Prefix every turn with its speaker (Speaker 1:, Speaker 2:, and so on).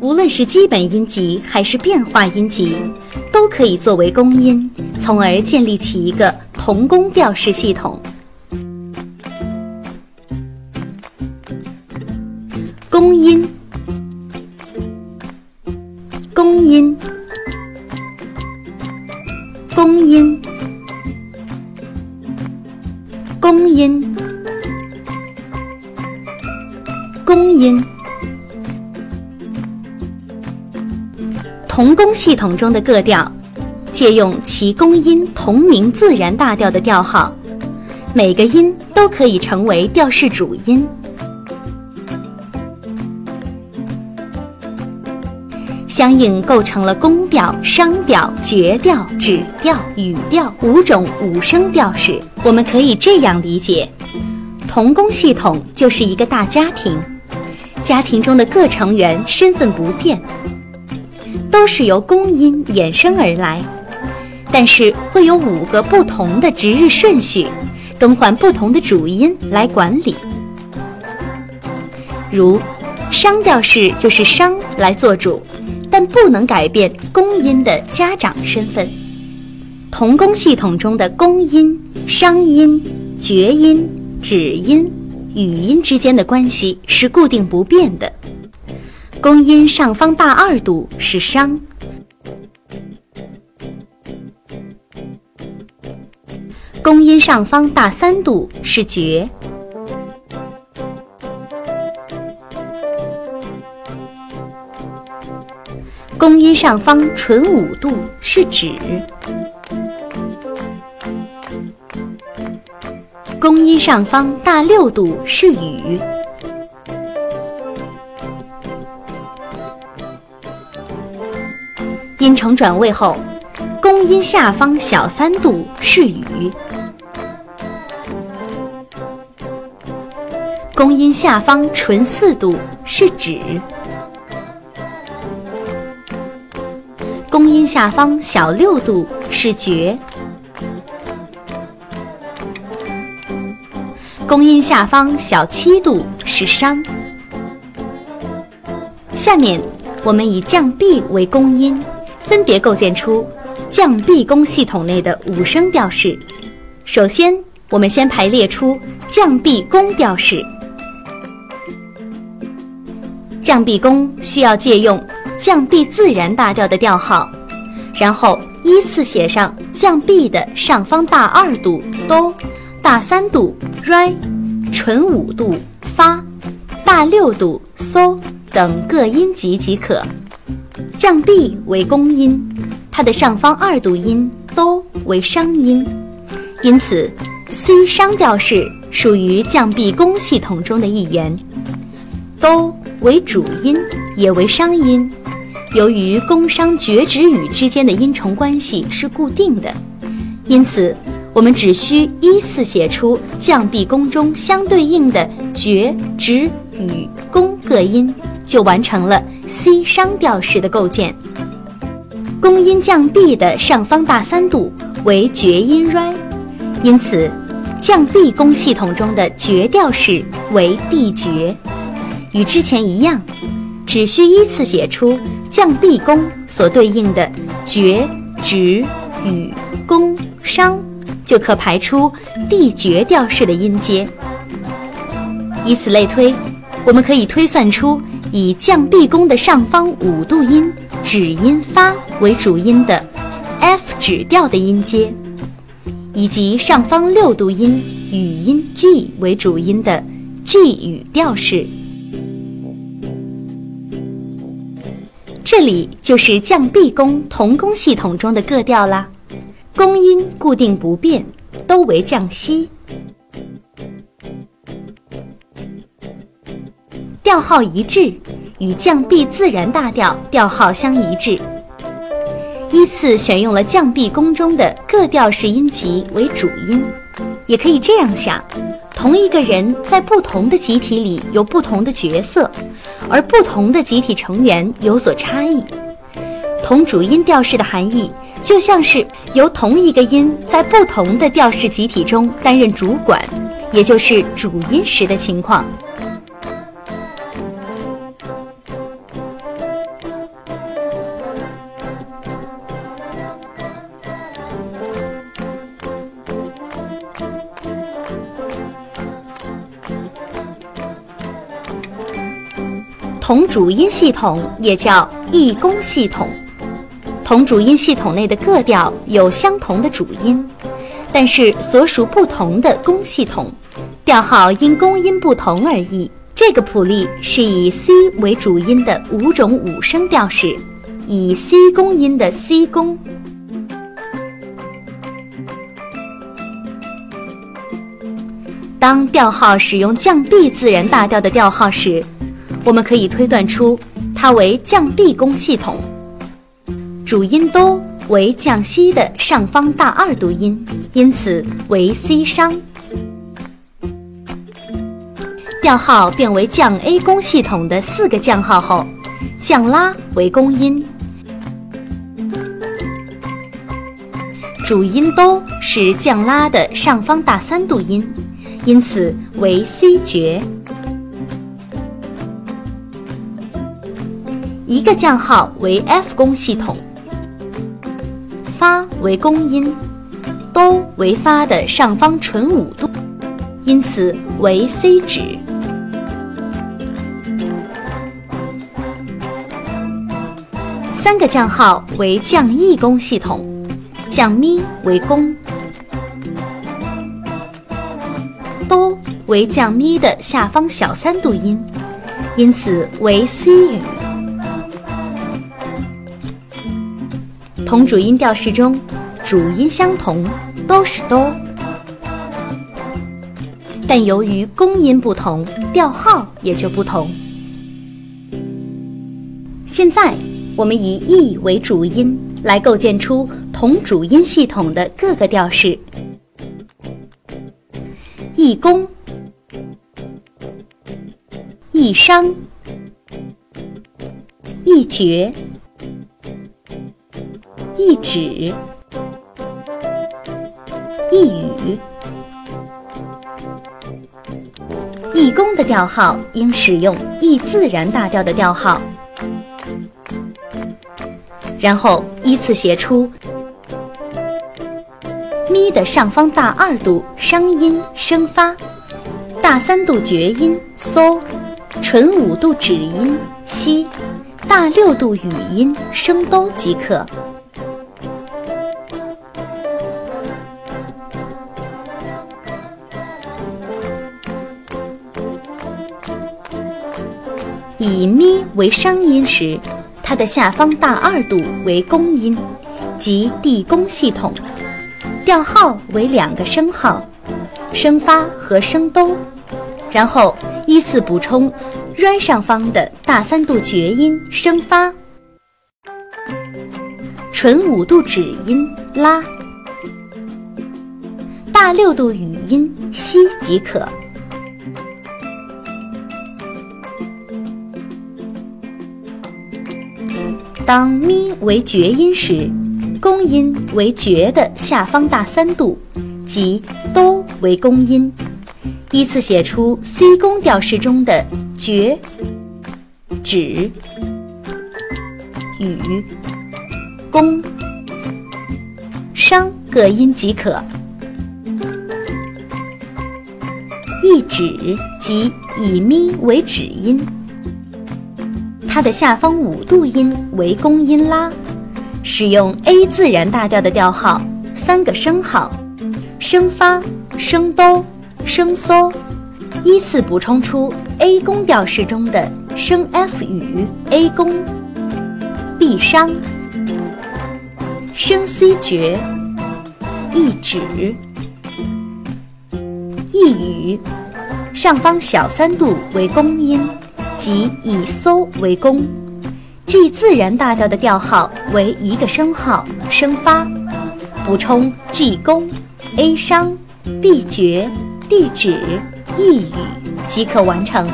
Speaker 1: 无论是基本音级还是变化音级，都可以作为公音，从而建立起一个同工调式系统。公音，公音，公音，公音，公音。同工系统中的各调，借用其公音同名自然大调的调号，每个音都可以成为调式主音。相应构成了宫调、商调、绝调、指调、语调五种五声调式。我们可以这样理解：同工系统就是一个大家庭，家庭中的各成员身份不变。都是由公音衍生而来，但是会有五个不同的值日顺序，更换不同的主音来管理。如商调式就是商来做主，但不能改变公音的家长身份。同工系统中的公音、商音、绝音、止音、语音之间的关系是固定不变的。公音上方大二度是商，公音上方大三度是绝，公音上方纯五度是指，公音上方大六度是雨。音程转位后，宫音下方小三度是语，公音下方纯四度是指，宫音下方小六度是绝，宫音下方小七度是商。下面我们以降 B 为公音。分别构建出降 B 宫系统内的五声调式。首先，我们先排列出降 B 宫调式。降 B 宫需要借用降 B 自然大调的调号，然后依次写上降 B 的上方大二度哆、大三度 re、纯五度发、大六度嗦等各音级即可。降 B 为公音，它的上方二度音都为商音，因此 C 商调式属于降 B 宫系统中的一员。都为主音，也为商音。由于宫商绝指羽之间的音程关系是固定的，因此我们只需依次写出降 B 宫中相对应的绝、指、羽、宫各音。就完成了 C 商调式的构建。公音降 B 的上方大三度为绝音 re，因此降 B 宫系统中的绝调式为 D 绝。与之前一样，只需依次写出降 B 宫所对应的绝、指、与、宫、商，就可排出 D 绝调式的音阶。以此类推，我们可以推算出。以降 B 宫的上方五度音指音发为主音的 F 指调的音阶，以及上方六度音语音 G 为主音的 G 语调式。这里就是降 B 宫同宫系统中的各调啦，宫音固定不变，都为降西。调号一致，与降 B 自然大调调号相一致。依次选用了降 B 宫中的各调式音级为主音，也可以这样想：同一个人在不同的集体里有不同的角色，而不同的集体成员有所差异。同主音调式的含义，就像是由同一个音在不同的调式集体中担任主管，也就是主音时的情况。同主音系统也叫异宫系统。同主音系统内的各调有相同的主音，但是所属不同的宫系统，调号因宫音不同而异。这个谱例是以 C 为主音的五种五声调式，以 C 宫音的 C 宫。当调号使用降 B 自然大调的调号时，我们可以推断出它为降 B 宫系统。主音哆为降西的上方大二度音，因此为 C 商。调号变为降 A 宫系统的四个降号后，降拉为宫音。主音哆是降拉的上方大三度音。因此为 C 绝，一个降号为 F 宫系统，发为宫音，哆为发的上方纯五度，因此为 C 指。三个降号为降 E 宫系统，降咪为宫。为降咪的下方小三度音，因此为 C 语。同主音调式中，主音相同，都是哆，但由于宫音不同，调号也就不同。现在，我们以 E 为主音来构建出同主音系统的各个调式：E 宫。一商，一绝，一指，一语。一宫的调号应使用一自然大调的调号，然后依次写出咪的上方大二度商音升发，大三度绝音嗦。纯五度指音西，大六度语音声哆即可。以咪为商音时，它的下方大二度为宫音，即地宫系统，调号为两个升号，升发和升哆，然后依次补充。软上方的大三度绝音升发，纯五度指音拉，大六度语音西即可。当咪为绝音时，宫音为绝的下方大三度，即哆为宫音。依次写出 C 宫调式中的绝、指、语、宫、商各音即可。一指即以咪为指音，它的下方五度音为宫音拉，使用 A 自然大调的调号，三个升号，升发、升哆。升嗦，依次补充出 A 宫调式中的升 F 语 A 宫，B 商，升 C 绝，E 指。一语，上方小三度为宫音，即以嗦为宫。G 自然大调的调号为一个升号，升发，补充 G 宫 A 商 B 绝。地址、，E 语即可完成。